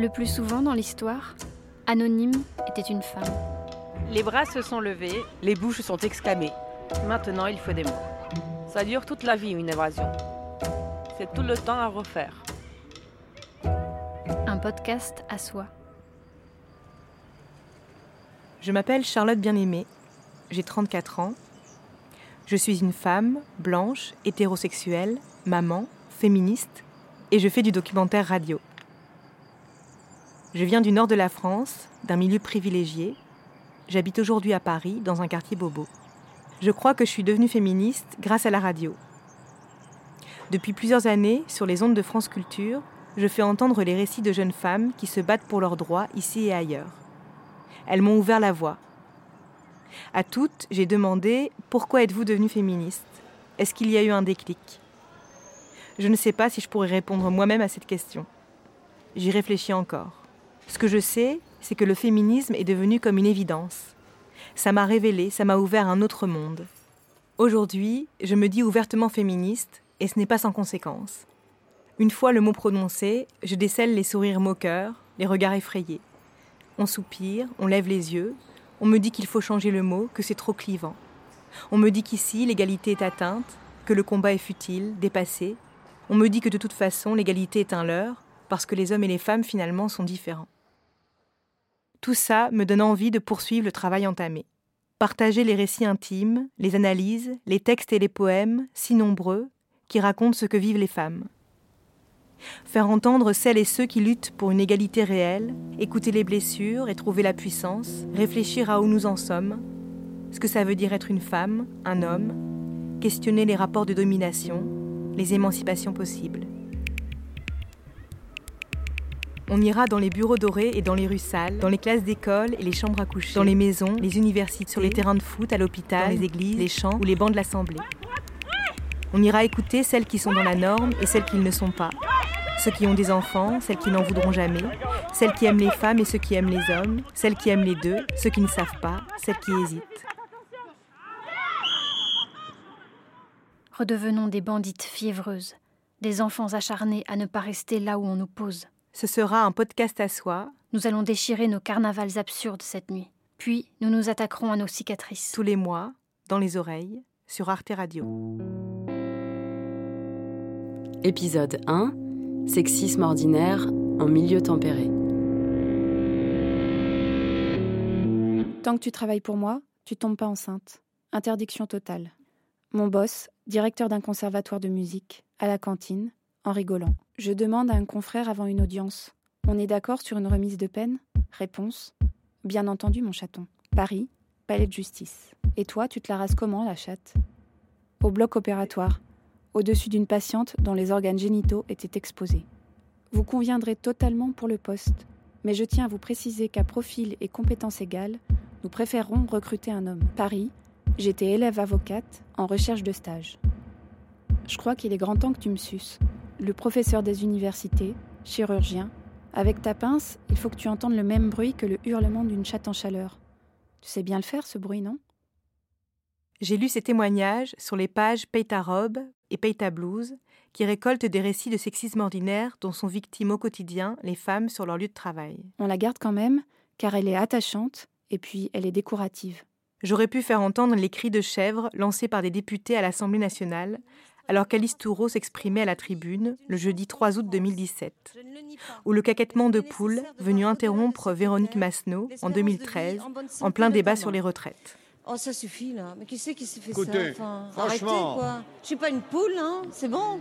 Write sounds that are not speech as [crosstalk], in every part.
Le plus souvent dans l'histoire, Anonyme était une femme. Les bras se sont levés, les bouches sont exclamées. Maintenant, il faut des mots. Ça dure toute la vie, une évasion. C'est tout le temps à refaire. Un podcast à soi. Je m'appelle Charlotte Bien-Aimée, j'ai 34 ans. Je suis une femme, blanche, hétérosexuelle, maman, féministe, et je fais du documentaire radio. Je viens du nord de la France, d'un milieu privilégié. J'habite aujourd'hui à Paris, dans un quartier bobo. Je crois que je suis devenue féministe grâce à la radio. Depuis plusieurs années, sur les ondes de France Culture, je fais entendre les récits de jeunes femmes qui se battent pour leurs droits ici et ailleurs. Elles m'ont ouvert la voie. À toutes, j'ai demandé Pourquoi êtes-vous devenue féministe? Est-ce qu'il y a eu un déclic? Je ne sais pas si je pourrais répondre moi-même à cette question. J'y réfléchis encore. Ce que je sais, c'est que le féminisme est devenu comme une évidence. Ça m'a révélé, ça m'a ouvert un autre monde. Aujourd'hui, je me dis ouvertement féministe, et ce n'est pas sans conséquence. Une fois le mot prononcé, je décèle les sourires moqueurs, les regards effrayés. On soupire, on lève les yeux, on me dit qu'il faut changer le mot, que c'est trop clivant. On me dit qu'ici, l'égalité est atteinte, que le combat est futile, dépassé. On me dit que de toute façon, l'égalité est un leurre, parce que les hommes et les femmes finalement sont différents. Tout ça me donne envie de poursuivre le travail entamé. Partager les récits intimes, les analyses, les textes et les poèmes, si nombreux, qui racontent ce que vivent les femmes. Faire entendre celles et ceux qui luttent pour une égalité réelle, écouter les blessures et trouver la puissance, réfléchir à où nous en sommes, ce que ça veut dire être une femme, un homme, questionner les rapports de domination, les émancipations possibles. On ira dans les bureaux dorés et dans les rues sales, dans les classes d'école et les chambres à coucher, dans les maisons, les universités, sur les terrains de foot, à l'hôpital, les églises, les champs ou les bancs de l'Assemblée. On ira écouter celles qui sont dans la norme et celles qui ne sont pas. Ceux qui ont des enfants, celles qui n'en voudront jamais, celles qui aiment les femmes et ceux qui aiment les hommes, celles qui aiment les deux, ceux qui ne savent pas, celles qui hésitent. Redevenons des bandites fiévreuses, des enfants acharnés à ne pas rester là où on nous pose. Ce sera un podcast à soi. Nous allons déchirer nos carnavals absurdes cette nuit. Puis nous nous attaquerons à nos cicatrices. Tous les mois, dans les oreilles, sur Arte Radio. Épisode 1 Sexisme ordinaire en milieu tempéré. Tant que tu travailles pour moi, tu tombes pas enceinte. Interdiction totale. Mon boss, directeur d'un conservatoire de musique, à la cantine, en rigolant. Je demande à un confrère avant une audience. On est d'accord sur une remise de peine? Réponse Bien entendu, mon chaton. Paris, palais de justice. Et toi, tu te la rases comment, la chatte? Au bloc opératoire, au-dessus d'une patiente dont les organes génitaux étaient exposés. Vous conviendrez totalement pour le poste, mais je tiens à vous préciser qu'à profil et compétences égales, nous préférerons recruter un homme. Paris, j'étais élève avocate en recherche de stage. Je crois qu'il est grand temps que tu me suces le professeur des universités, chirurgien. Avec ta pince, il faut que tu entendes le même bruit que le hurlement d'une chatte en chaleur. Tu sais bien le faire, ce bruit, non? J'ai lu ces témoignages sur les pages Paye ta robe et Paye ta blouse, qui récoltent des récits de sexisme ordinaire dont sont victimes au quotidien les femmes sur leur lieu de travail. On la garde quand même, car elle est attachante et puis elle est décorative. J'aurais pu faire entendre les cris de chèvre lancés par des députés à l'Assemblée nationale, alors qu'Alice Toureau s'exprimait à la tribune le jeudi 3 août 2017, ou le caquettement de poule venu interrompre Véronique Masneau en 2013 en plein débat sur les retraites. Oh, ça suffit là. Mais qui c'est qui s'est fait Écoutez, ça enfin, franchement. Arrêtez quoi. Je suis pas une poule, hein. C'est bon.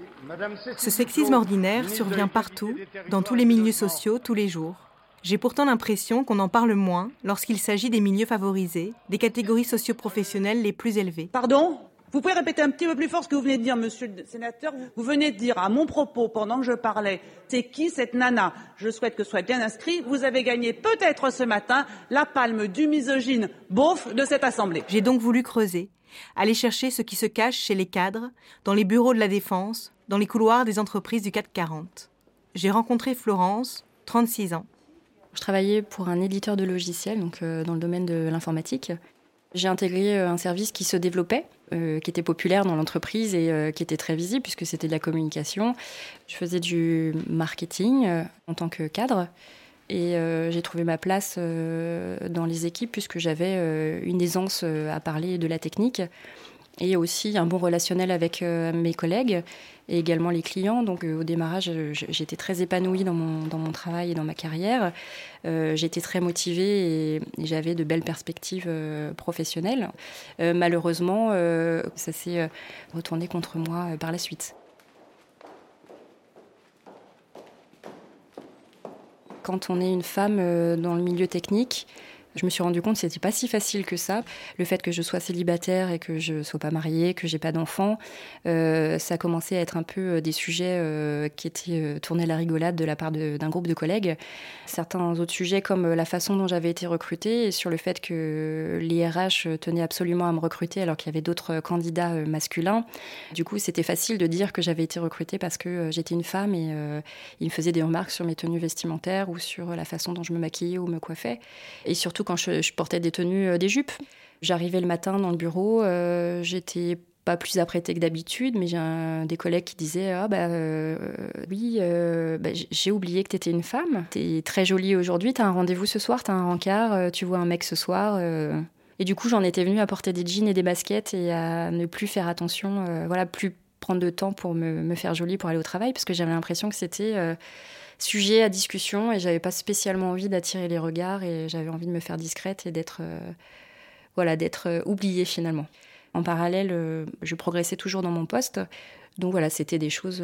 Ce sexisme ordinaire survient partout, dans tous les milieux sociaux, tous les jours. J'ai pourtant l'impression qu'on en parle moins lorsqu'il s'agit des milieux favorisés, des catégories socioprofessionnelles les plus élevées. Pardon? Vous pouvez répéter un petit peu plus fort ce que vous venez de dire, monsieur le sénateur Vous venez de dire à mon propos, pendant que je parlais, c'est qui cette nana? Je souhaite que ce soit bien inscrit. Vous avez gagné peut-être ce matin la palme du misogyne beauf de cette Assemblée. J'ai donc voulu creuser, aller chercher ce qui se cache chez les cadres, dans les bureaux de la défense, dans les couloirs des entreprises du CAC 40. J'ai rencontré Florence, 36 ans. Je travaillais pour un éditeur de logiciels, donc euh, dans le domaine de l'informatique. J'ai intégré euh, un service qui se développait, euh, qui était populaire dans l'entreprise et euh, qui était très visible puisque c'était de la communication. Je faisais du marketing euh, en tant que cadre. Et j'ai trouvé ma place dans les équipes puisque j'avais une aisance à parler de la technique et aussi un bon relationnel avec mes collègues et également les clients. Donc au démarrage, j'étais très épanouie dans mon, dans mon travail et dans ma carrière. j'étais très motivée et, j'avais de belles perspectives professionnelles. malheureusement, ça s'est retourné contre moi par la suite. Quand on est une femme dans le milieu technique, je me suis rendu compte que c'était pas si facile que ça. Le fait que je sois célibataire et que je sois pas mariée, que j'ai pas d'enfants, euh, ça a commencé à être un peu euh, des sujets euh, qui étaient tournés à la rigolade de la part d'un groupe de collègues. Certains autres sujets comme la façon dont j'avais été recrutée et sur le fait que l'IRH tenait absolument à me recruter alors qu'il y avait d'autres candidats masculins. Du coup, c'était facile de dire que j'avais été recrutée parce que j'étais une femme et ils me faisaient des remarques sur mes tenues vestimentaires ou sur la façon dont je me maquillais ou me coiffais. Et surtout quand je, portais des tenues, euh, des jupes. J'arrivais le matin dans le bureau, euh, j'étais pas plus apprêtée que d'habitude, mais j'ai des collègues qui disaient Ah, bah euh, oui, bah, j'ai oublié que t'étais une femme. T'es très jolie aujourd'hui, t'as un rendez-vous ce soir, t'as un rencard, tu vois un mec ce soir. Et du coup, j'en étais venue à porter des jeans et des baskets et à ne plus faire attention, voilà, plus prendre de temps pour me, me, faire jolie pour aller au travail, parce que j'avais l'impression que c'était sujet à discussion et j'avais pas spécialement envie d'attirer les regards et j'avais envie de me faire discrète et d'être euh, voilà d'être euh, oubliée finalement. En parallèle, euh, je progressais toujours dans mon poste, donc voilà, c'était des choses.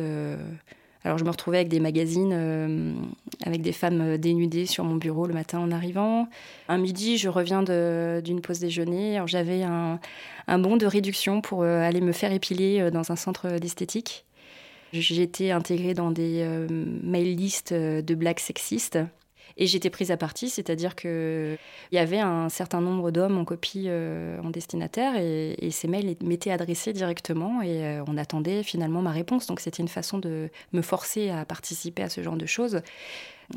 alors je me retrouvais avec des magazines, avec des femmes dénudées sur mon bureau le matin en arrivant. Un midi, je reviens d'une pause déjeuner. J'avais un, un bon de réduction pour aller me faire épiler dans un centre d'esthétique. J'étais intégrée dans des euh, mail lists euh, de blagues sexistes. Et j'étais prise à partie, c'est-à-dire qu'il y avait un certain nombre d'hommes en copie euh, en destinataire et, ces mails m'étaient adressés directement et on attendait finalement ma réponse. Donc c'était une façon de me forcer à participer à ce genre de choses.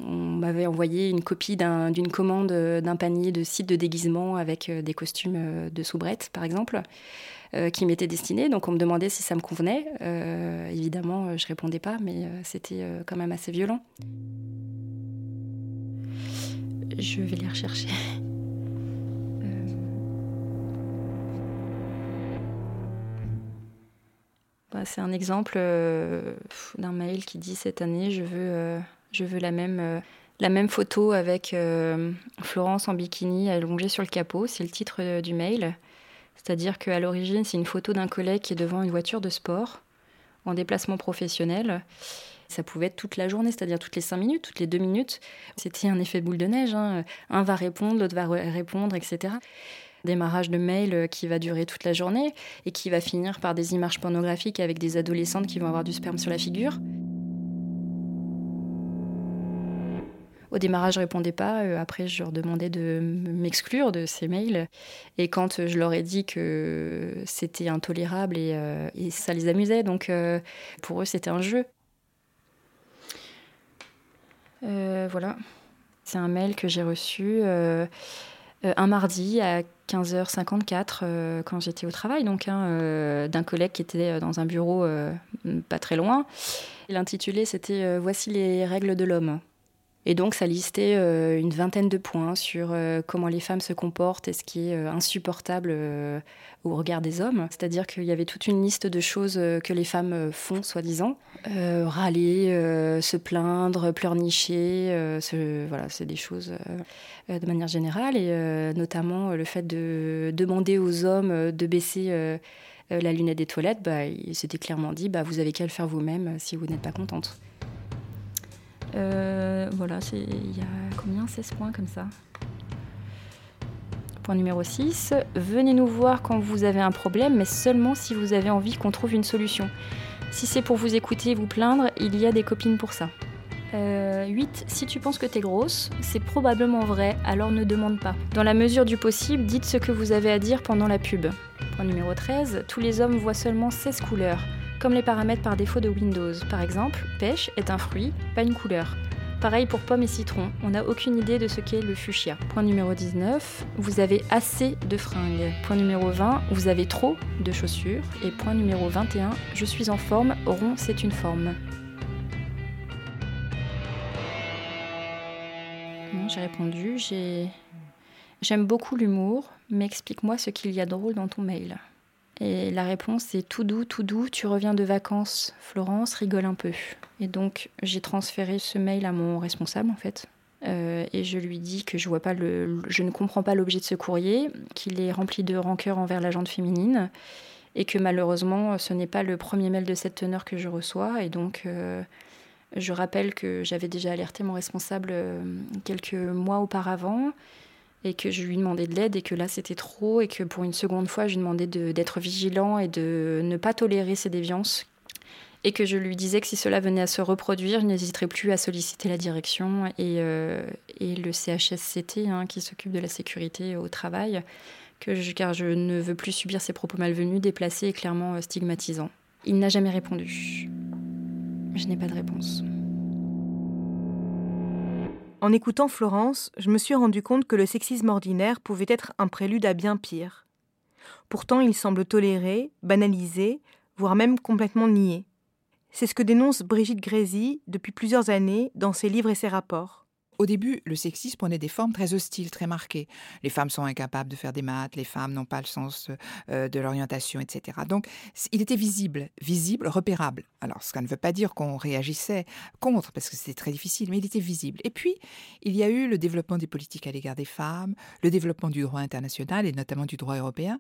On m'avait envoyé une copie d'une commande d'un panier de sites de déguisement avec des costumes de soubrette, par exemple. Euh, qui m'était destiné. Donc on me demandait si ça me convenait. Euh, évidemment, je répondais pas, mais euh, c'était quand même assez violent. Je vais les rechercher. [laughs] Bah, c'est un exemple d'un mail qui dit cette année je veux, je veux la même la même photo avec Florence en bikini allongée sur le capot, c'est le titre du mail. C'est-à-dire qu'à l'origine, c'est une photo d'un collègue qui est devant une voiture de sport en déplacement professionnel. Ça pouvait être toute la journée, c'est-à-dire toutes les cinq minutes, toutes les deux minutes. C'était un effet boule de neige. Hein. Un va répondre, l'autre va répondre, etc. Démarrage de mail qui va durer toute la journée et qui va finir par des images pornographiques avec des adolescentes qui vont avoir du sperme sur la figure. Au démarrage, je répondais pas. Euh, après, je leur demandais de m'exclure de ces mails. Et quand je leur ai dit que c'était intolérable et, euh, ça les amusait, donc euh, pour eux, c'était un jeu. voilà. C'est un mail que j'ai reçu un mardi à 15h54 quand j'étais au travail, donc hein, d'un collègue qui était dans un bureau pas très loin. L'intitulé, c'était Voici les règles de l'homme. Et donc, ça listait euh, une vingtaine de points sur euh, comment les femmes se comportent et ce qui est euh, insupportable au regard des hommes. C'est-à-dire qu'il y avait toute une liste de choses que les femmes font, soi-disant. râler, se plaindre, pleurnicher, voilà, c'est des choses de manière générale. Et notamment le fait de demander aux hommes de baisser la lunette des toilettes, bah, c'était clairement dit, bah, vous avez qu'à le faire vous-même si vous n'êtes pas contente. Euh, voilà, il y a combien 16 points comme ça? Point numéro 6. Venez nous voir quand vous avez un problème, mais seulement si vous avez envie qu'on trouve une solution. Si c'est pour vous écouter et vous plaindre, il y a des copines pour ça. 8. Euh, si tu penses que t'es grosse, c'est probablement vrai, alors ne demande pas. Dans la mesure du possible, dites ce que vous avez à dire pendant la pub. Point numéro 13. Tous les hommes voient seulement 16 couleurs comme les paramètres par défaut de Windows. Par exemple, pêche est un fruit, pas une couleur. Pareil pour pomme et citron, on n'a aucune idée de ce qu'est le fuchsia. Point numéro 19, vous avez assez de fringues. Point numéro 20, vous avez trop de chaussures. Et point numéro 21, je suis en forme, rond c'est une forme. J'ai répondu, j'ai... J'aime beaucoup l'humour, mais explique-moi ce qu'il y a de drôle dans ton mail. Et la réponse est tout doux, tout doux, tu reviens de vacances, Florence, rigole un peu. Et donc j'ai transféré ce mail à mon responsable en fait. Euh, et je lui dis que je vois pas le, je ne comprends pas l'objet de ce courrier, qu'il est rempli de rancœur envers la gente féminine, et que malheureusement ce n'est pas le premier mail de cette teneur que je reçois. Et donc euh, je rappelle que j'avais déjà alerté mon responsable euh, quelques mois auparavant et que je lui demandais de l'aide et que là c'était trop et que pour une seconde fois je lui demandais d'être vigilant et de ne pas tolérer ces déviances et que je lui disais que si cela venait à se reproduire, je n'hésiterais plus à solliciter la direction et, euh, le CHSCT hein, qui s'occupe de la sécurité au travail, car je ne veux plus subir ces propos malvenus, déplacés et clairement euh, stigmatisants. Il n'a jamais répondu. Je n'ai pas de réponse. En écoutant Florence, je me suis rendu compte que le sexisme ordinaire pouvait être un prélude à bien pire. Pourtant, il semble toléré, banalisé, voire même complètement nié. C'est ce que dénonce Brigitte Grésy depuis plusieurs années dans ses livres et ses rapports. Au début, le sexisme prenait des formes très hostiles, très marquées. Les femmes sont incapables de faire des maths, les femmes n'ont pas le sens euh, de l'orientation, etc. Donc, il était visible, visible, repérable. Alors, ce ne veut pas dire qu'on réagissait contre, parce que c'était très difficile, mais il était visible. Et puis, il y a eu le développement des politiques à l'égard des femmes, le développement du droit international et notamment du droit européen.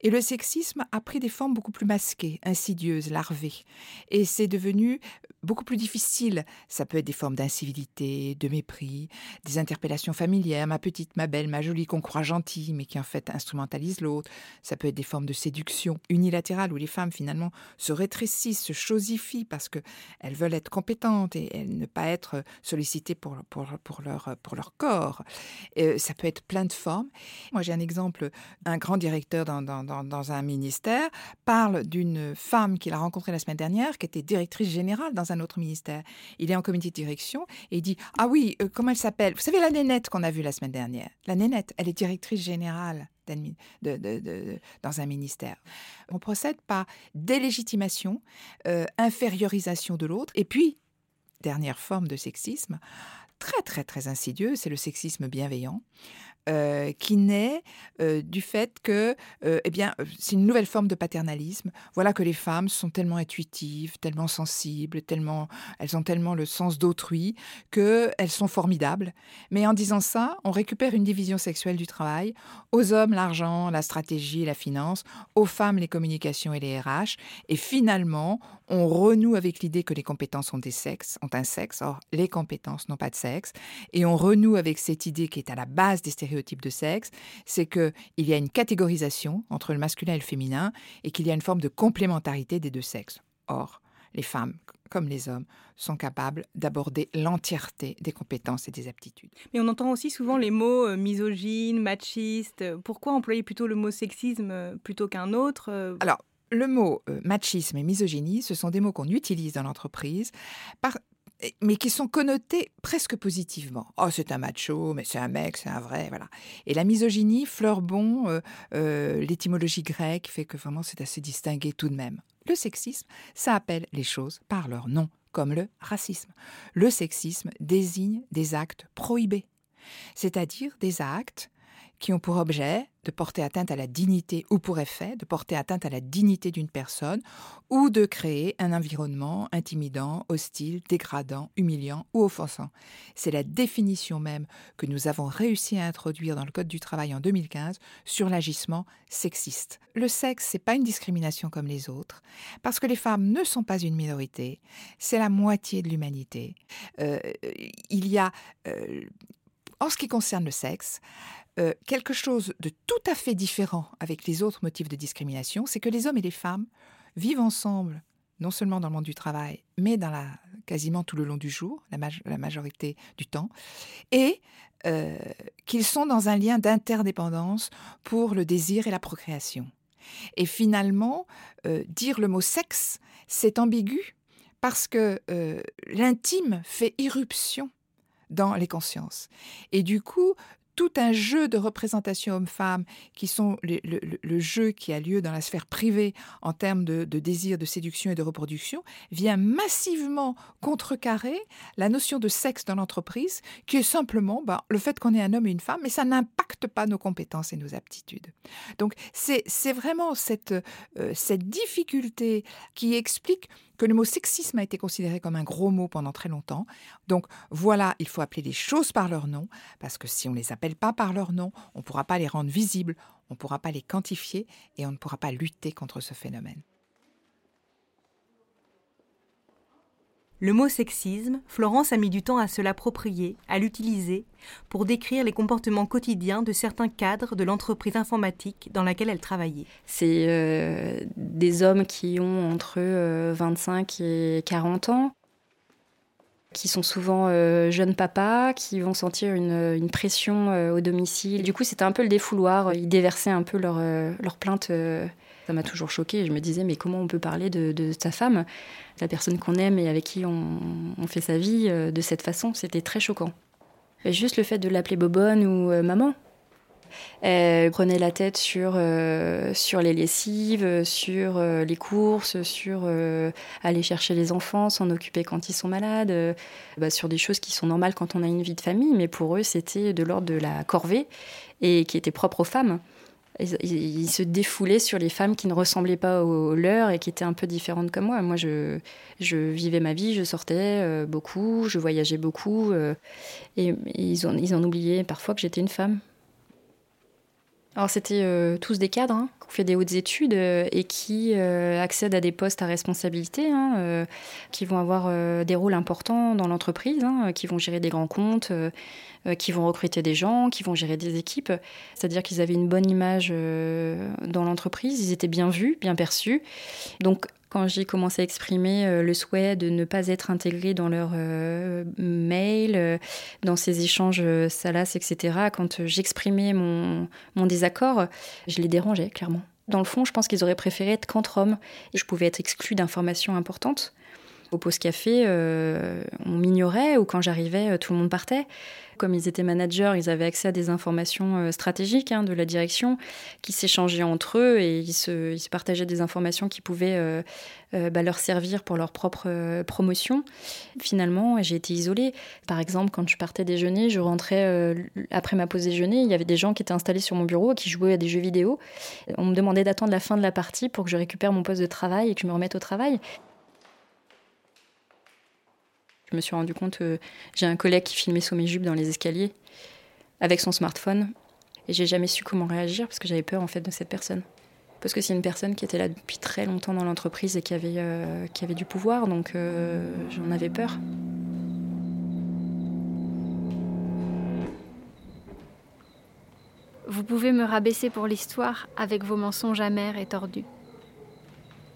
Et le sexisme a pris des formes beaucoup plus masquées, insidieuses, larvées. Et c'est devenu beaucoup plus difficile. Ça peut être des formes d'incivilité, de mépris des interpellations familières, ma petite, ma belle, ma jolie, qu'on croit gentille, mais qui en fait instrumentalise l'autre. Ça peut être des formes de séduction unilatérale où les femmes finalement se rétrécissent, se chosifient parce qu'elles veulent être compétentes et, ne pas être sollicitées pour, pour, pour, leur, pour leur corps. Euh, ça peut être plein de formes. Moi, j'ai un exemple, un grand directeur dans, dans, dans un ministère parle d'une femme qu'il a rencontrée la semaine dernière, qui était directrice générale dans un ministère. Il est en comité de direction et il dit Ah oui, euh, comment elle s'appelle? Vous savez la nénette qu'on a vue la semaine dernière La nénette, elle est directrice générale dans un ministère. On procède par délégitimation, euh, infériorisation de l'autre, et puis, dernière forme de sexisme, très très très insidieux, c'est le sexisme bienveillant. Euh, qui naît euh, du fait que, euh, eh bien, c'est une nouvelle forme de paternalisme. Voilà que les femmes sont tellement intuitives, tellement sensibles, tellement, elles ont tellement le sens d'autrui que elles sont formidables. Mais en disant ça, on récupère une division sexuelle du travail. Aux hommes, l'argent, la stratégie, la finance. Aux femmes, les communications et les RH. Et finalement, on renoue avec l'idée que les compétences ont des sexes, ont un sexe. Or, les compétences n'ont pas de sexe. Et on renoue avec cette idée qui est à la base des stéréotypes type de sexe, c'est qu'il y a une catégorisation entre le masculin et le féminin et qu'il y a une forme de complémentarité des deux sexes. Or, les femmes, comme les hommes, sont capables d'aborder l'entièreté des compétences et des aptitudes. Mais on entend aussi souvent les mots euh, misogynes, machistes. Pourquoi employer plutôt le mot sexisme euh, plutôt qu'un autre euh? Alors, le mot machisme et misogynie, ce sont des mots qu'on utilise dans l'entreprise mais qui sont connotés presque positivement. Oh, c'est un macho, mais c'est un mec, c'est un vrai, voilà. Et la misogynie, fleur bon, euh, euh, l'étymologie grecque fait que vraiment c'est assez distingué tout de même. Le sexisme, ça appelle les choses par leur nom, comme le racisme. Le sexisme désigne des actes prohibés, c'est-à-dire des actes qui ont pour objet de porter atteinte à la dignité ou pour effet de porter atteinte à la dignité d'une personne ou de créer un environnement intimidant, hostile, dégradant, humiliant ou offensant. C'est la définition même que nous avons réussi à introduire dans le Code du travail en 2015 sur l'agissement sexiste. Le sexe, c'est pas une discrimination comme les autres, parce que les femmes ne sont pas une minorité, c'est la moitié de l'humanité. Euh, il y a euh, en ce qui concerne le sexe, euh, quelque chose de tout à fait différent avec les autres motifs de discrimination, c'est que les hommes et les femmes vivent ensemble, non seulement dans le monde du travail, mais quasiment tout le long du jour, la, majorité du temps, et euh, qu'ils sont dans un lien d'interdépendance pour le désir et la procréation. Et finalement, euh, dire le mot sexe, c'est ambigu parce que l'intime fait irruption dans les consciences. Et du coup, tout un jeu de représentation homme-femme qui sont le, jeu qui a lieu dans la sphère privée en termes de, désir, de séduction et de reproduction, vient massivement contrecarrer la notion de sexe dans l'entreprise, qui est simplement bah, le fait qu'on est un homme et une femme, mais ça n'impacte pas nos compétences et nos aptitudes. Donc c'est vraiment euh, cette difficulté qui explique que le mot sexisme a été considéré comme un gros mot pendant très longtemps. Donc voilà, il faut appeler les choses par leur nom, parce que si on ne les appelle pas par leur nom, on ne pourra pas les rendre visibles, on ne pourra pas les quantifier et on ne pourra pas lutter contre ce phénomène. Le mot sexisme, Florence a mis du temps à se l'approprier, à l'utiliser, pour décrire les comportements quotidiens de certains cadres de l'entreprise informatique dans laquelle elle travaillait. C'est euh, des hommes qui ont entre 25 euh, et 40 ans, qui sont souvent euh, jeunes papas, qui vont sentir une, pression au domicile. Du coup, c'était un peu le défouloir. Ils déversaient un peu leurs leur plaintes ça m'a toujours choquée. Je me disais, mais comment on peut parler de, sa femme, la personne qu'on aime et avec qui on, fait sa vie euh, de cette façon? C'était très choquant. juste le fait de l'appeler Bobonne ou euh, maman. Elle prenait la tête sur, euh, sur les lessives, sur les courses, sur aller chercher les enfants, s'en occuper quand ils sont malades, bah, sur des choses qui sont normales quand on a une vie de famille, mais pour eux c'était de l'ordre de la corvée et qui était propre aux femmes. Ils, se défoulaient sur les femmes qui ne ressemblaient pas aux leurs et qui étaient un peu différentes comme moi. Moi, je, vivais ma vie, je sortais euh, beaucoup, je voyageais beaucoup. Euh, et, ils, ont, ils en oubliaient parfois que j'étais une femme. Alors, c'était euh, tous des cadres hein, qui ont fait des hautes études et qui accèdent à des postes à responsabilité, hein, qui vont avoir des rôles importants dans l'entreprise, hein, qui vont gérer des grands comptes euh, qui vont recruter des gens, qui vont gérer des équipes. C'est-à-dire qu'ils avaient une bonne image euh, dans l'entreprise, ils étaient bien vus, bien perçus. Donc quand j'ai commencé à exprimer euh, le souhait de ne pas être intégré dans leurs mails, dans ces échanges salaces, etc., quand j'exprimais mon, mon désaccord, je les dérangeais clairement. Dans le fond, je pense qu'ils auraient préféré être qu'entre hommes et je pouvais être exclue d'informations importantes. Au post café, on m'ignorait ou quand j'arrivais, tout le monde partait. Comme ils étaient managers, ils avaient accès à des informations euh, stratégiques hein, de la direction qui s'échangeaient entre eux et ils se, partageaient des informations qui pouvaient euh, euh, bah, leur servir pour leur propre promotion. Finalement, j'ai été isolée. Par exemple, quand je partais déjeuner, je rentrais après ma pause déjeuner, il y avait des gens qui étaient installés sur mon bureau qui jouaient à des jeux vidéo. On me demandait d'attendre la fin de la partie pour que je récupère mon poste de travail et que je me remette au travail. Je me suis rendu compte que j'ai un collègue qui filmait sous mes jupes dans les escaliers avec son smartphone et j'ai jamais su comment réagir parce que j'avais peur en fait de cette personne. Parce que c'est une personne qui était là depuis très longtemps dans l'entreprise et qui avait, euh, du pouvoir, donc euh, j'en avais peur. Vous pouvez me rabaisser pour l'histoire avec vos mensonges amers et tordus.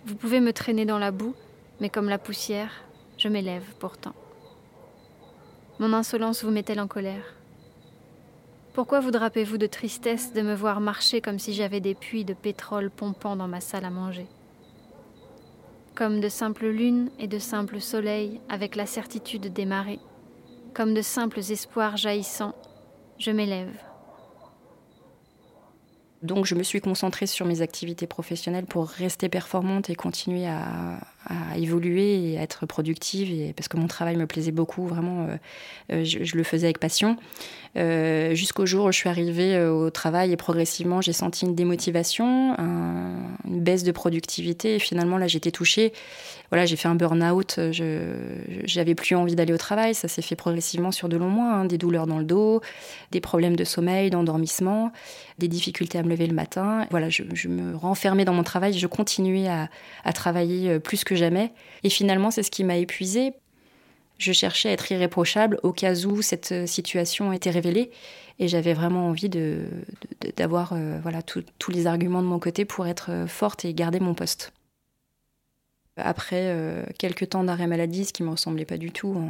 Vous pouvez me traîner dans la boue, mais comme la poussière, je m'élève pourtant. Mon insolence vous met-elle en colère? Pourquoi vous drapez-vous de tristesse de me voir marcher comme si j'avais des puits de pétrole pompant dans ma salle à manger? Comme de simples lunes et de simples soleils avec la certitude des marées, comme de simples espoirs jaillissants, je m'élève. Donc je me suis concentrée sur mes activités professionnelles pour rester performante et continuer à, à évoluer et à être productive. Et parce que mon travail me plaisait beaucoup vraiment euh, euh, je, le faisais avec passion. Euh, jusqu'au jour où je suis arrivée au travail et progressivement j'ai senti une démotivation une baisse de productivité. Et finalement là j'étais touchée. Voilà j'ai fait un burn-out. Je j'avais plus envie d'aller au travail. Ça s'est fait progressivement sur de longs mois hein, des douleurs dans le dos des problèmes de sommeil d'endormissement des difficultés à me lever le matin. Voilà je, me renfermais dans mon travail. Je continuais à, à travailler plus que jamais. Et finalement, c'est ce qui m'a épuisée. Je cherchais à être irréprochable au cas où cette euh, situation était révélée. Et j'avais vraiment envie d'avoir euh, voilà, tous les arguments de mon côté pour être euh, forte et garder mon poste. Après quelques temps d'arrêt maladie, ce qui me ressemblait pas du tout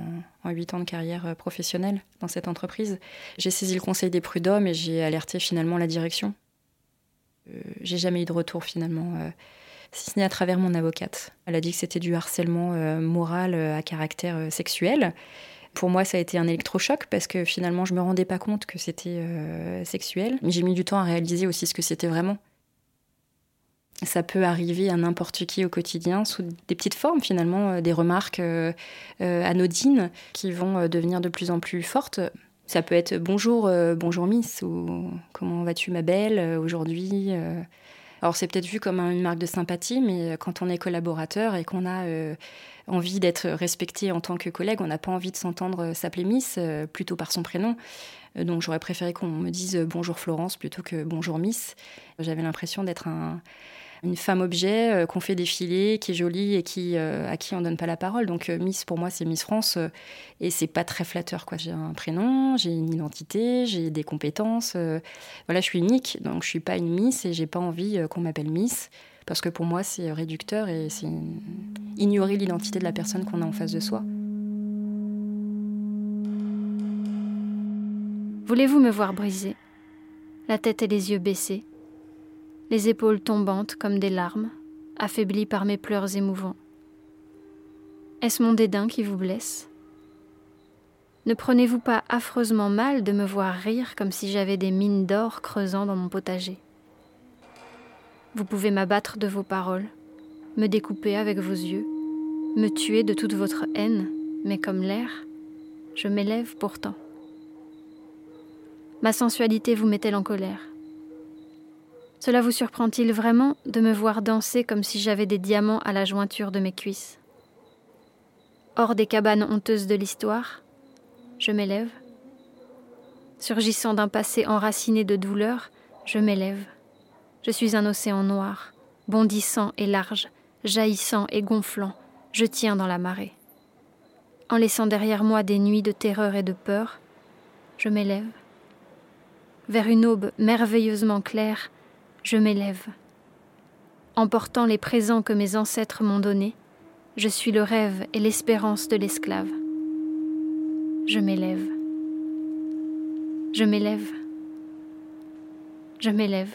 en huit ans de carrière professionnelle dans cette entreprise, j'ai saisi le conseil des prud'hommes et j'ai alerté finalement la direction. j'ai jamais eu de retour finalement si ce n'est à travers mon avocate. Elle a dit que c'était du harcèlement euh, moral euh, à caractère euh, sexuel. Pour moi, ça a été un électrochoc parce que finalement, je me rendais pas compte que c'était sexuel. J'ai mis du temps à réaliser aussi ce que c'était vraiment. Ça peut arriver à n'importe qui au quotidien sous des petites formes finalement, des remarques anodines qui vont devenir de plus en plus fortes. Ça peut être bonjour, bonjour Miss, ou comment vas-tu ma belle aujourd'hui. Alors c'est peut-être vu comme une marque de sympathie, mais quand on est collaborateur et qu'on a envie d'être respecté en tant que collègue, on n'a pas envie de s'entendre s'appeler Miss plutôt par son prénom. Donc j'aurais préféré qu'on me dise bonjour Florence plutôt que bonjour Miss. J'avais l'impression d'être un, une femme objet euh, qu'on fait défiler, qui est jolie et qui, euh, à qui on donne pas la parole. Donc euh, Miss pour moi c'est Miss France et c'est pas très flatteur quoi. J'ai un prénom, j'ai une identité, j'ai des compétences. voilà, je suis unique donc je suis pas une Miss et j'ai pas envie qu'on m'appelle Miss parce que pour moi c'est réducteur et c'est ignorer l'identité de la personne qu'on a en face de soi. Voulez-vous me voir briser, la tête et les yeux baissés, les épaules tombantes comme des larmes, affaiblies par mes pleurs émouvants. Est-ce mon dédain qui vous blesse? Ne prenez-vous pas affreusement mal de me voir rire comme si j'avais des mines d'or creusant dans mon potager? Vous pouvez m'abattre de vos paroles, me découper avec vos yeux, me tuer de toute votre haine, mais comme l'air, je m'élève pourtant. Ma sensualité vous met-elle en colère? Cela vous surprend-il vraiment de me voir danser comme si j'avais des diamants à la jointure de mes cuisses? Hors des cabanes honteuses de l'histoire, je m'élève. Surgissant d'un passé enraciné de douleur, je m'élève. Je suis un océan noir, bondissant et large, jaillissant et gonflant, je tiens dans la marée. En laissant derrière moi des nuits de terreur et de peur, je m'élève. Vers une aube merveilleusement claire, je m'élève. Emportant les présents que mes ancêtres m'ont donnés, je suis le rêve et l'espérance de l'esclave. Je m'élève. Je m'élève. Je m'élève.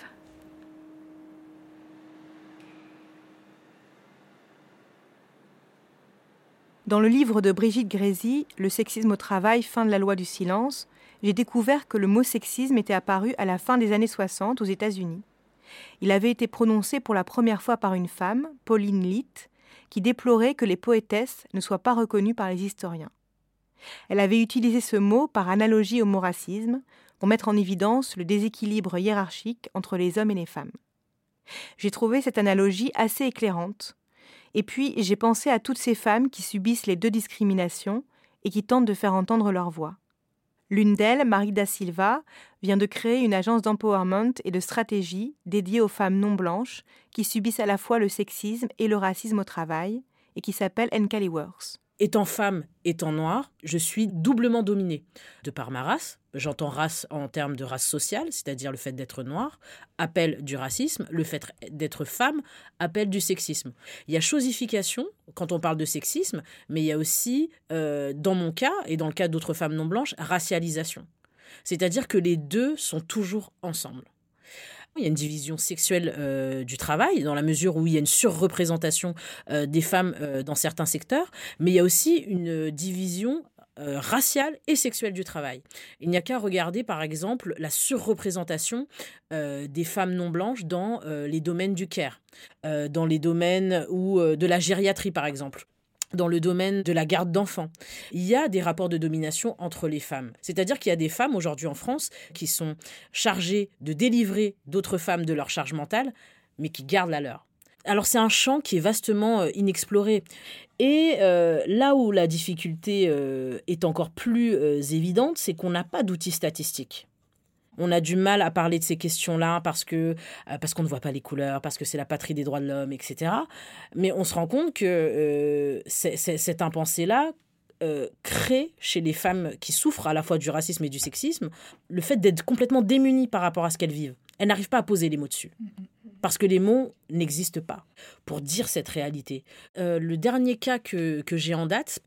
Dans le livre de Brigitte Grésy, Le sexisme au travail, fin de la loi du silence, j'ai découvert que le mot sexisme était apparu à la fin des années 60 aux États-Unis. Il avait été prononcé pour la première fois par une femme, Pauline Litt, qui déplorait que les poétesses ne soient pas reconnues par les historiens. Elle avait utilisé ce mot par analogie au mot racisme, pour mettre en évidence le déséquilibre hiérarchique entre les hommes et les femmes. J'ai trouvé cette analogie assez éclairante, et puis j'ai pensé à toutes ces femmes qui subissent les deux discriminations et qui tentent de faire entendre leur voix. L'une d'elles, Marie da Silva, vient de créer une agence d'empowerment et de stratégie dédiée aux femmes non blanches qui subissent à la fois le sexisme et le racisme au travail et qui s'appelle Encali Works. Étant femme, étant noire, je suis doublement dominée. De par ma race, j'entends race en termes de race sociale, c'est-à-dire le fait d'être noire, appelle du racisme, le fait d'être femme appelle du sexisme. Il y a chosification quand on parle de sexisme, mais il y a aussi, euh, dans mon cas et dans le cas d'autres femmes non blanches, racialisation. C'est-à-dire que les deux sont toujours ensemble. Il y a une division sexuelle euh, du travail, dans la mesure où il y a une surreprésentation euh, des femmes euh, dans certains secteurs, mais il y a aussi une division raciale et sexuelle du travail. Il n'y a qu'à regarder, par exemple, la surreprésentation des femmes non blanches dans les domaines du care, dans les domaines ou de la gériatrie, par exemple dans le domaine de la garde d'enfants. Il y a des rapports de domination entre les femmes. C'est-à-dire qu'il y a des femmes aujourd'hui en France qui sont chargées de délivrer d'autres femmes de leur charge mentale, mais qui gardent la leur. Alors c'est un champ qui est vastement euh, inexploré. Et euh, là où la difficulté euh, est encore plus évidente, c'est qu'on n'a pas d'outils statistiques. On a du mal à parler de ces questions-là parce que euh, parce qu'on ne voit pas les couleurs, parce que c'est la patrie des droits de l'homme, etc. Mais on se rend compte que euh, cet impensé-là euh, crée chez les femmes qui souffrent à la fois du racisme et du sexisme le fait d'être complètement démunies par rapport à ce qu'elles vivent. Elles n'arrivent pas à poser les mots dessus. Parce que les mots n'existent pas pour dire cette réalité. le dernier cas que, que j'ai en date,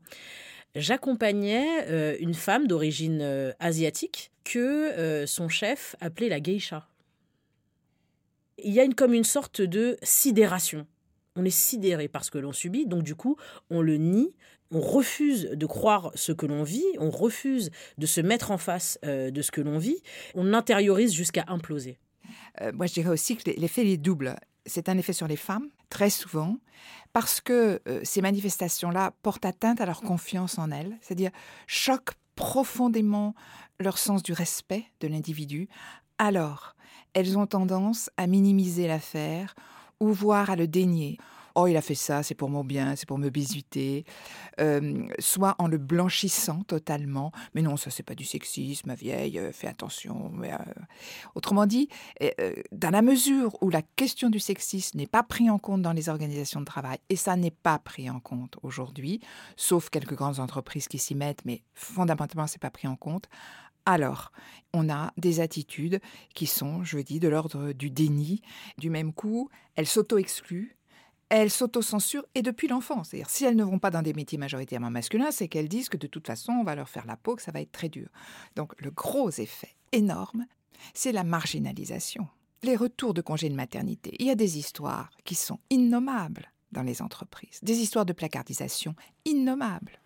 j'accompagnais une femme d'origine asiatique que euh, son chef appelait la geisha. Il y a une, comme une sorte de sidération. On est sidéré par ce que l'on subit, donc du coup, on le nie on refuse de croire ce que l'on vit, on refuse de se mettre en face euh, de ce que l'on vit, on intériorise jusqu'à imploser. Euh, moi, je dirais aussi que l'effet est double. C'est un effet sur les femmes, très souvent, parce que euh, ces manifestations-là portent atteinte à leur confiance en elles, c'est-à-dire choquent profondément leur sens du respect de l'individu. Alors, elles ont tendance à minimiser l'affaire ou voire à le dénier. Oh, il a fait ça, c'est pour mon bien, c'est pour me bisuter. Euh, soit en le blanchissant totalement. Mais non, ça, c'est pas du sexisme, ma vieille, euh, fais attention. Mais, euh, Autrement dit, dans la mesure où la question du sexisme n'est pas prise en compte dans les organisations de travail, et ça n'est pas pris en compte aujourd'hui, sauf quelques grandes entreprises qui s'y mettent, mais fondamentalement, c'est pas pris en compte. Alors, on a des attitudes qui sont, je dis, de l'ordre du déni. Du même coup, elles s'auto-excluent, elles s'autocensurent et depuis l'enfance. C'est-à-dire, si elles ne vont pas dans des métiers majoritairement masculins, c'est qu'elles disent que de toute façon, on va leur faire la peau, que ça va être très dur. Donc, le gros effet énorme, c'est la marginalisation. Les retours de congés de maternité. Il y a des histoires qui sont innommables dans les entreprises, des histoires de placardisation innommables.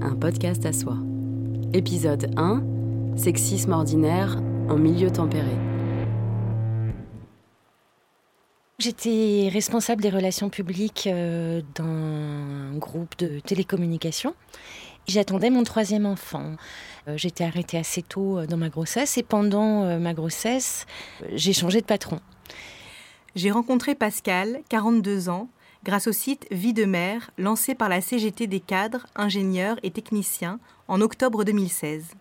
Un podcast à soi. Épisode 1 Sexisme ordinaire en milieu tempéré. J'étais responsable des relations publiques euh, dans un groupe de télécommunications. J'attendais mon troisième enfant. Euh, j'étais arrêtée assez tôt euh, dans ma grossesse et pendant ma grossesse, j'ai changé de patron. J'ai rencontré Pascal, 42 ans, grâce au site Vie de mère lancé par la CGT des cadres, ingénieurs et techniciens en octobre 2016.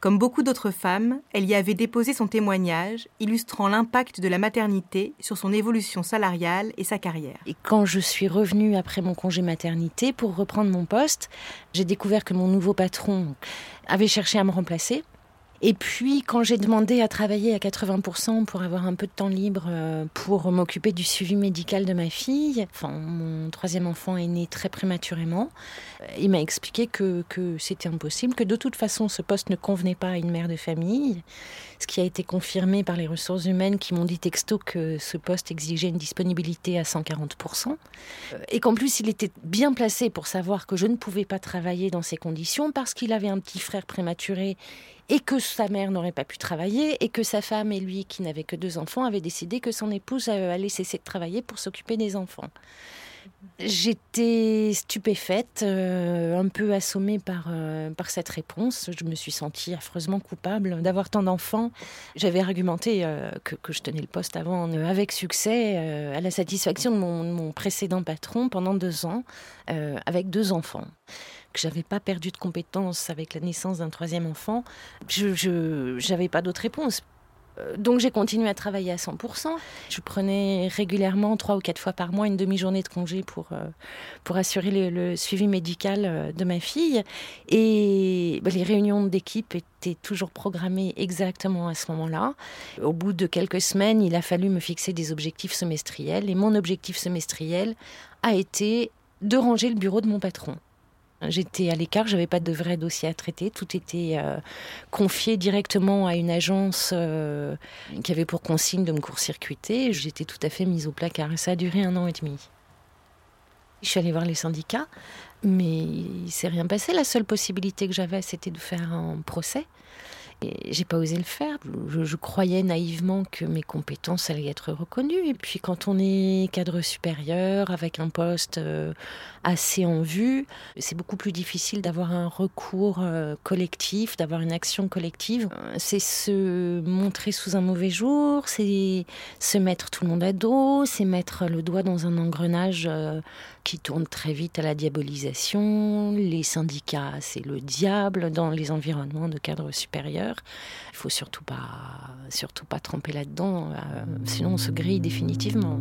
Comme beaucoup d'autres femmes, elle y avait déposé son témoignage, illustrant l'impact de la maternité sur son évolution salariale et sa carrière. Et quand je suis revenue après mon congé maternité pour reprendre mon poste, j'ai découvert que mon nouveau patron avait cherché à me remplacer. Et puis, quand j'ai demandé à travailler à 80% pour avoir un peu de temps libre euh, pour m'occuper du suivi médical de ma fille, enfin, mon troisième enfant est né très prématurément, euh, il m'a expliqué que, que c'était impossible, que de toute façon, ce poste ne convenait pas à une mère de famille, ce qui a été confirmé par les ressources humaines qui m'ont dit texto que ce poste exigeait une disponibilité à 140%, euh, et qu'en plus, il était bien placé pour savoir que je ne pouvais pas travailler dans ces conditions parce qu'il avait un petit frère prématuré et que sa mère n'aurait pas pu travailler et que sa femme et lui, qui n'avaient que deux enfants, avaient décidé que son épouse allait cesser de travailler pour s'occuper des enfants. J'étais stupéfaite, euh, un peu assommée par, euh, par cette réponse. Je me suis sentie affreusement coupable d'avoir tant d'enfants. J'avais argumenté euh, que, que, je tenais le poste avant avec succès, à la satisfaction de mon, mon, précédent patron pendant deux ans, avec deux enfants que j'avais pas perdu de compétences avec la naissance d'un troisième enfant, je n'avais pas d'autre réponse. Euh, donc j'ai continué à travailler à 100%. Je prenais régulièrement, trois ou quatre fois par mois, une demi-journée de congé pour, euh, pour assurer le, suivi médical euh, de ma fille. Et bah, les réunions d'équipe étaient toujours programmées exactement à ce moment-là. Au bout de quelques semaines, il a fallu me fixer des objectifs semestriels. Et mon objectif semestriel a été de ranger le bureau de mon patron. J'étais à l'écart, j'avais pas de vrai dossier à traiter. Tout était euh, confié directement à une agence euh, qui avait pour consigne de me court-circuiter. J'étais tout à fait mise au placard. ça a duré un an et demi. Je suis allée voir les syndicats, mais il s'est rien passé. La seule possibilité que j'avais, c'était de faire un procès. J'ai pas osé le faire. Je, croyais naïvement que mes compétences allaient être reconnues. Et puis quand on est cadre supérieur avec un poste euh, assez en vue, c'est beaucoup plus difficile d'avoir un recours euh, collectif, d'avoir une action collective. C'est se montrer sous un mauvais jour, c'est se mettre tout le monde à dos, c'est mettre le doigt dans un engrenage euh, qui tourne très vite à la diabolisation. Les syndicats, c'est le diable dans les environnements de cadres supérieurs. Il faut surtout pas, surtout pas tremper là-dedans, euh, sinon on se grille définitivement.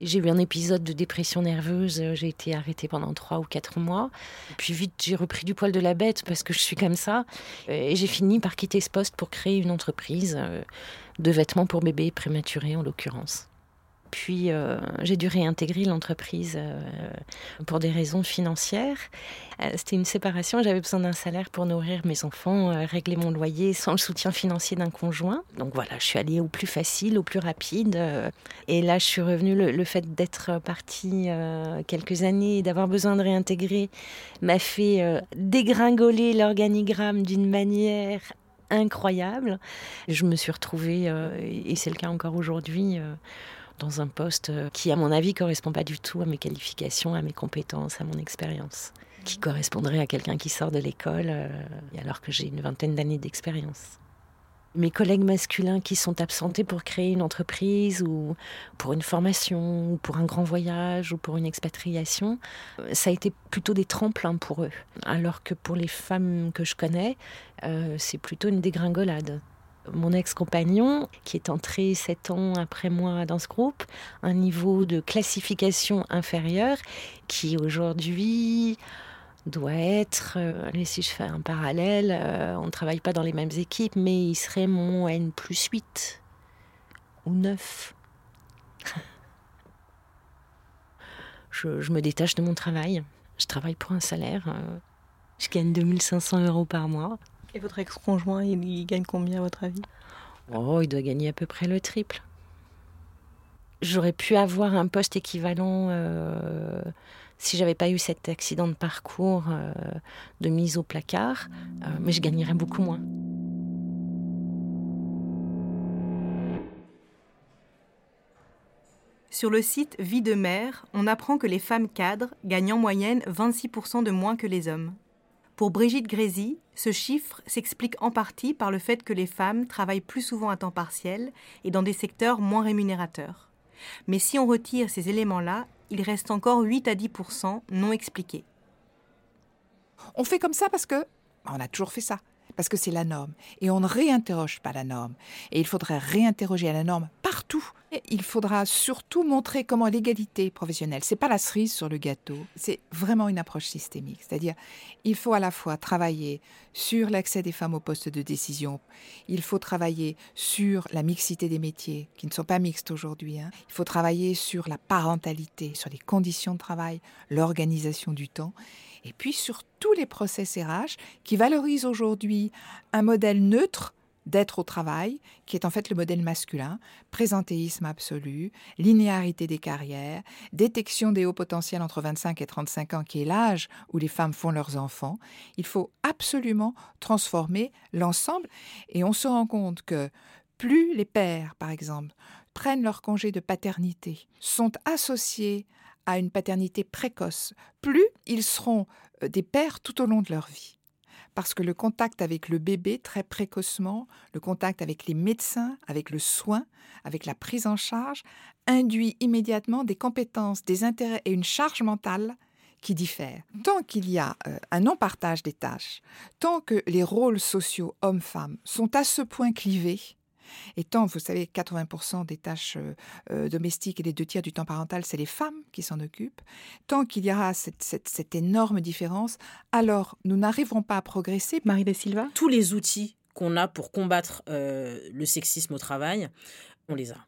J'ai eu un épisode de dépression nerveuse, j'ai été arrêtée pendant trois ou quatre mois. Puis vite, j'ai repris du poil de la bête parce que je suis comme ça. Et j'ai fini par quitter ce poste pour créer une entreprise euh, de vêtements pour bébés prématurés en l'occurrence puis euh, j'ai dû réintégrer l'entreprise euh, pour des raisons financières. Euh, C'était une séparation, j'avais besoin d'un salaire pour nourrir mes enfants, régler mon loyer sans le soutien financier d'un conjoint. Donc voilà, je suis allée au plus facile, au plus rapide. et là, je suis revenue, le, le fait d'être partie quelques années et d'avoir besoin de réintégrer m'a fait dégringoler l'organigramme d'une manière incroyable. Je me suis retrouvée, et c'est le cas encore aujourd'hui, dans un poste euh, qui, à mon avis, correspond pas du tout à mes qualifications, à mes compétences, à mon expérience, qui correspondrait à quelqu'un qui sort de l'école, euh, alors que j'ai une vingtaine d'années d'expérience. Mes collègues masculins qui sont absentés pour créer une entreprise ou pour une formation ou pour un grand voyage ou pour une expatriation, euh, ça a été plutôt des tremplins pour eux. Alors que pour les femmes que je connais, c'est plutôt une dégringolade. Mon ex-compagnon, qui est entré sept ans après moi dans ce groupe, un niveau de classification inférieur, qui aujourd'hui doit être, euh, allez, si je fais un parallèle, euh, on ne travaille pas dans les mêmes équipes, mais il serait mon N plus 8 ou 9. [laughs] je, me détache de mon travail. Je travaille pour un salaire. euh, je gagne 2500 euros par mois. Et votre ex-conjoint, il, il gagne combien à votre avis? Oh, il doit gagner à peu près le triple. J'aurais pu avoir un poste équivalent euh, si j'avais pas eu cet accident de parcours euh, de mise au placard, euh, mais je gagnerais beaucoup moins. Sur le site Vie de mère, on apprend que les femmes cadres gagnent en moyenne 26% de moins que les hommes. Pour Brigitte Grésy, ce chiffre s'explique en partie par le fait que les femmes travaillent plus souvent à temps partiel et dans des secteurs moins rémunérateurs. Mais si on retire ces éléments-là, il reste encore 8 à 10% non expliqués. On fait comme ça parce que on a toujours fait ça, parce que c'est la norme. Et on ne réinterroge pas la norme. Et il faudrait réinterroger la norme partout. Il faudra surtout montrer comment l'égalité professionnelle, c'est pas la cerise sur le gâteau, c'est vraiment une approche systémique. C'est-à-dire, il faut à la fois travailler sur l'accès des femmes aux postes de décision, il faut travailler sur la mixité des métiers, qui ne sont pas mixtes aujourd'hui. hein. Il faut travailler sur la parentalité, sur les conditions de travail, l'organisation du temps et puis sur tous les process RH qui valorisent aujourd'hui un modèle neutre d'être au travail, qui est en fait le modèle masculin, présentéisme absolu, linéarité des carrières, détection des hauts potentiels entre 25 et 35 ans, qui est l'âge où les femmes font leurs enfants. Il faut absolument transformer l'ensemble et on se rend compte que plus les pères, par exemple, prennent leur congé de paternité, sont associés à une paternité précoce, plus ils seront euh, des pères tout au long de leur vie. Parce que le contact avec le bébé très précocement, le contact avec les médecins, avec le soin, avec la prise en charge, induit immédiatement des compétences, des intérêts et une charge mentale qui diffèrent. Tant qu'il y a euh, un non-partage des tâches, tant que les rôles sociaux hommes-femmes sont à ce point clivés, et tant, vous savez, 80% des tâches euh, euh, domestiques et les deux tiers du temps parental, c'est les femmes qui s'en occupent, tant qu'il y aura cette, cette- cette énorme différence, alors nous n'arriverons pas à progresser. Marie de Silva? Tous les outils qu'on a pour combattre euh, le sexisme au travail, on les a.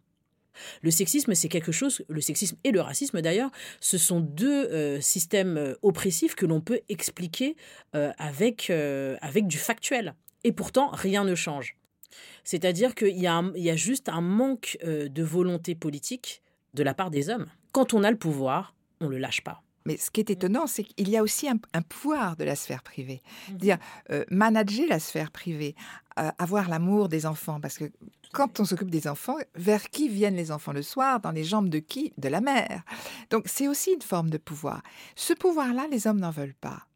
Le sexisme, c'est quelque chose, le sexisme et le racisme d'ailleurs, ce sont deux euh, systèmes oppressifs que l'on peut expliquer euh, avec, euh, avec du factuel. Et pourtant, rien ne change. C'est-à-dire qu'il y, a un- il y a juste un manque euh, de volonté politique de la part des hommes. Quand on a le pouvoir, on le lâche pas. Mais ce qui est étonnant, c'est qu'il y a aussi un, un pouvoir de la sphère privée. Dire euh, manager la sphère privée, euh, avoir l'amour des enfants, parce que quand on s'occupe des enfants, vers qui viennent les enfants? Le soir Dans les jambes de qui? De la mère. Donc c'est aussi une forme de pouvoir. Ce pouvoir-là, les hommes n'en veulent pas.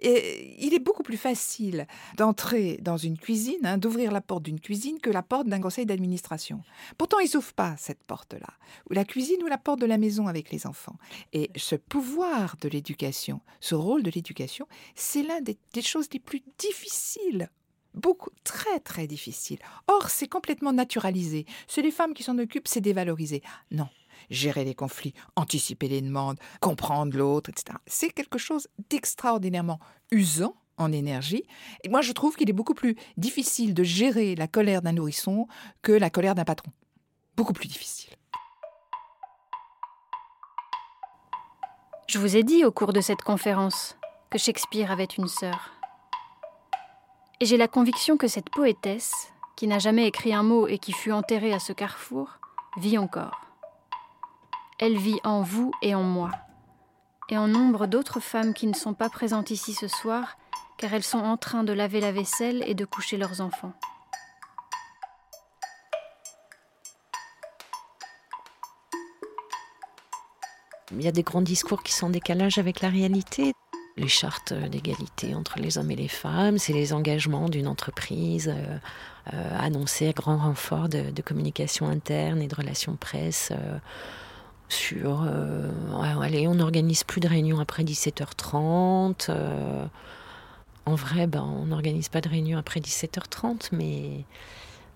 Et il est beaucoup plus facile d'entrer dans une cuisine, hein, d'ouvrir la porte d'une cuisine que la porte d'un conseil d'administration. Pourtant, ils n'ouvrent pas cette porte-là, ou la cuisine ou la porte de la maison avec les enfants. Et ce pouvoir de l'éducation, ce rôle de l'éducation, c'est l'un des, des choses les plus difficiles. Beaucoup, très très difficile. Or, c'est complètement naturalisé. C'est les femmes qui s'en occupent, c'est dévalorisé. Non, gérer les conflits, anticiper les demandes, comprendre l'autre, etc. C'est quelque chose d'extraordinairement usant en énergie. Et moi, je trouve qu'il est beaucoup plus difficile de gérer la colère d'un nourrisson que la colère d'un patron. Beaucoup plus difficile. Je vous ai dit au cours de cette conférence que Shakespeare avait une sœur. Et j'ai la conviction que cette poétesse, qui n'a jamais écrit un mot et qui fut enterrée à ce carrefour, vit encore. Elle vit en vous et en moi, et en nombre d'autres femmes qui ne sont pas présentes ici ce soir, car elles sont en train de laver la vaisselle et de coucher leurs enfants. Il y a des grands discours qui sont en décalage avec la réalité. Les chartes d'égalité entre les hommes et les femmes, c'est les engagements d'une entreprise euh, euh, annoncés à grand renfort de, communication interne et de relations presse. Euh, sur, euh, on n'organise plus de réunions après 17h30. Euh, en vrai, ben, on n'organise pas de réunion après 17h30, mais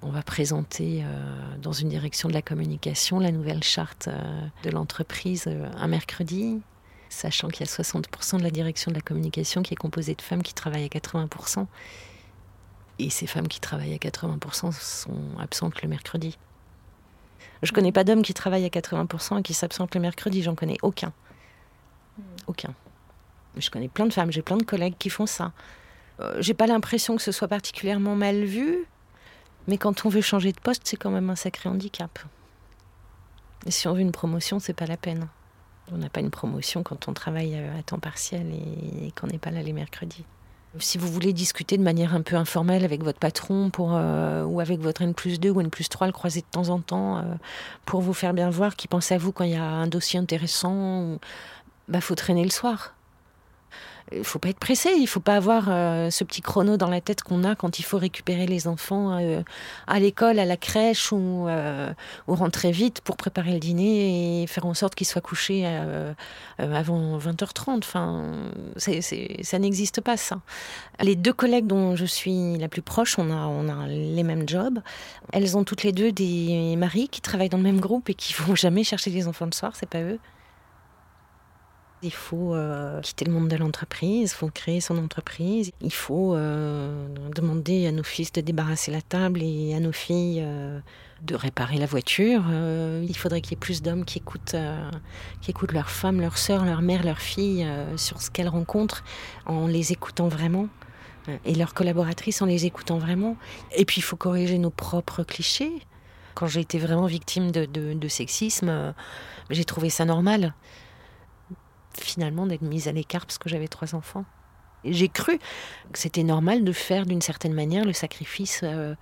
on va présenter euh, dans une direction de la communication la nouvelle charte de l'entreprise un mercredi, sachant qu'il y a 60% de la direction de la communication qui est composée de femmes qui travaillent à 80%. Et ces femmes qui travaillent à 80% sont absentes le mercredi. Je connais pas d'hommes qui travaillent à 80% et qui s'absentent le mercredi, j'en connais aucun. Aucun. Je connais plein de femmes, j'ai plein de collègues qui font ça. Euh, j'ai pas l'impression que ce soit particulièrement mal vu, mais quand on veut changer de poste, c'est quand même un sacré handicap. Et si on veut une promotion, c'est pas la peine. On n'a pas une promotion quand on travaille euh, à temps partiel et, et qu'on n'est pas là les mercredis. Si vous voulez discuter de manière un peu informelle avec votre patron pour, euh, ou avec votre N plus 2 ou N plus 3, le croiser de temps en temps euh, pour vous faire bien voir qui pense à vous quand il y a un dossier intéressant, ou... bah, faut traîner le soir. Il faut pas être pressé, il faut pas avoir euh, ce petit chrono dans la tête qu'on a quand il faut récupérer les enfants euh, à l'école, à la crèche ou, euh, rentrer vite pour préparer le dîner et faire en sorte qu'ils soient couchés euh, avant 20h30. Enfin, ça n'existe pas ça. Les deux collègues dont je suis la plus proche, on a, on a les mêmes jobs. Elles ont toutes les deux des maris qui travaillent dans le même groupe et qui vont jamais chercher les enfants le soir, c'est pas eux. Il faut euh, quitter le monde de l'entreprise, il faut créer son entreprise, il faut euh, demander à nos fils de débarrasser la table et à nos filles euh, de réparer la voiture. Il faudrait qu'il y ait plus d'hommes qui écoutent, qui écoutent leurs femmes, leurs sœurs, leurs mères, leurs filles sur ce qu'elles rencontrent en les écoutant vraiment et leurs collaboratrices en les écoutant vraiment. Et puis il faut corriger nos propres clichés. Quand j'ai été vraiment victime de sexisme, j'ai trouvé ça normal finalement d'être mise à l'écart parce que j'avais trois enfants. J'ai cru que c'était normal de faire d'une certaine manière le sacrifice euh,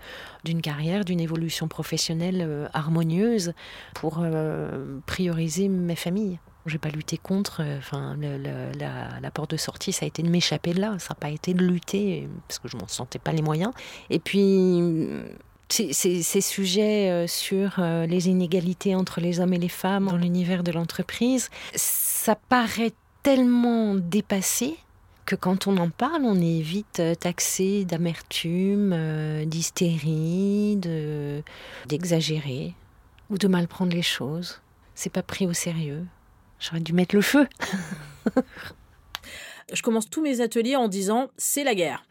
d'une carrière, d'une évolution professionnelle euh, harmonieuse pour euh, prioriser ma famille. J'ai pas lutté contre. Enfin, la, porte de sortie, ça a été de m'échapper de là. Ça n'a pas été de lutter parce que je m'en sentais pas les moyens. Et puis ces, sujets sur les inégalités entre les hommes et les femmes dans l'univers de l'entreprise, ça paraît tellement dépassé que quand on en parle, on est vite taxé d'amertume, euh, d'hystérie, d'exagérer ou de mal prendre les choses. C'est pas pris au sérieux. J'aurais dû mettre le feu. [laughs] Je commence tous mes ateliers en disant c'est la guerre.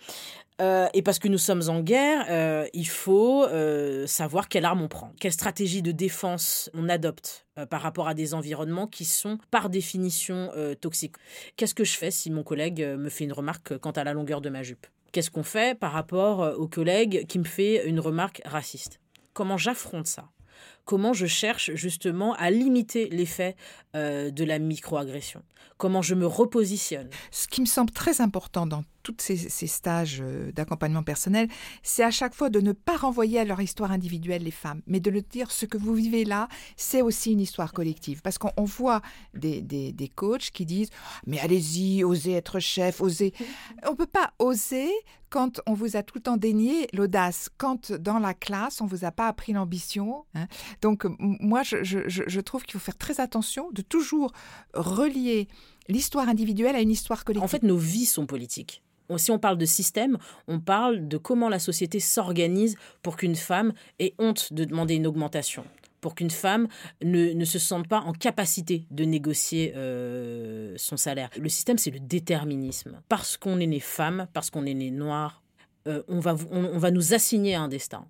Euh, et parce que nous sommes en guerre, euh, il faut euh, savoir quelle arme on prend, quelle stratégie de défense on adopte par rapport à des environnements qui sont par définition toxiques. Qu'est-ce que je fais si mon collègue me fait une remarque quant à la longueur de ma jupe? Qu'est-ce qu'on fait par rapport au collègue qui me fait une remarque raciste? Comment j'affronte ça? Comment je cherche justement à limiter l'effet euh, de la microagression, comment je me repositionne. Ce qui me semble très important dans tous ces, stages d'accompagnement personnel, c'est à chaque fois de ne pas renvoyer à leur histoire individuelle les femmes, mais de le dire ce que vous vivez là, c'est aussi une histoire collective. Parce qu'on voit des, des, des, coachs qui disent Mais allez-y, osez être chef, osez. On ne peut pas oser quand on vous a tout le temps dénié l'audace, quand dans la classe, on ne vous a pas appris l'ambition. Hein. Donc, moi, je, trouve qu'il faut faire très attention de toujours relier l'histoire individuelle à une histoire collective. En fait, nos vies sont politiques si on parle de système, on parle de comment la société s'organise pour qu'une femme ait honte de demander une augmentation pour qu'une femme ne, ne, se sente pas en capacité de négocier euh, son salaire. Le système, c'est le déterminisme. Parce qu'on est né femme, parce qu'on est né noir, euh, on, va, on, va nous assigner un destin.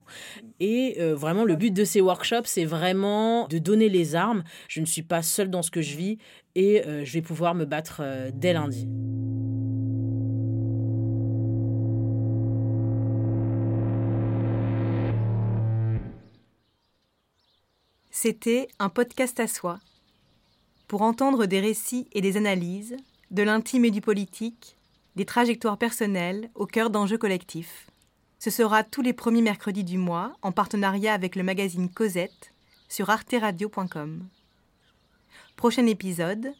Et euh, vraiment, le but de ces workshops, c'est vraiment de donner les armes. Je ne suis pas seule dans ce que je vis et euh, je vais pouvoir me battre dès lundi. C'était un podcast à soi. Pour entendre des récits et des analyses, de l'intime et du politique, des trajectoires personnelles au cœur d'enjeux collectifs. Ce sera tous les premiers mercredis du mois en partenariat avec le magazine Cosette sur arteradio.com. Prochain épisode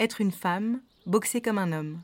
Être une femme, boxer comme un homme.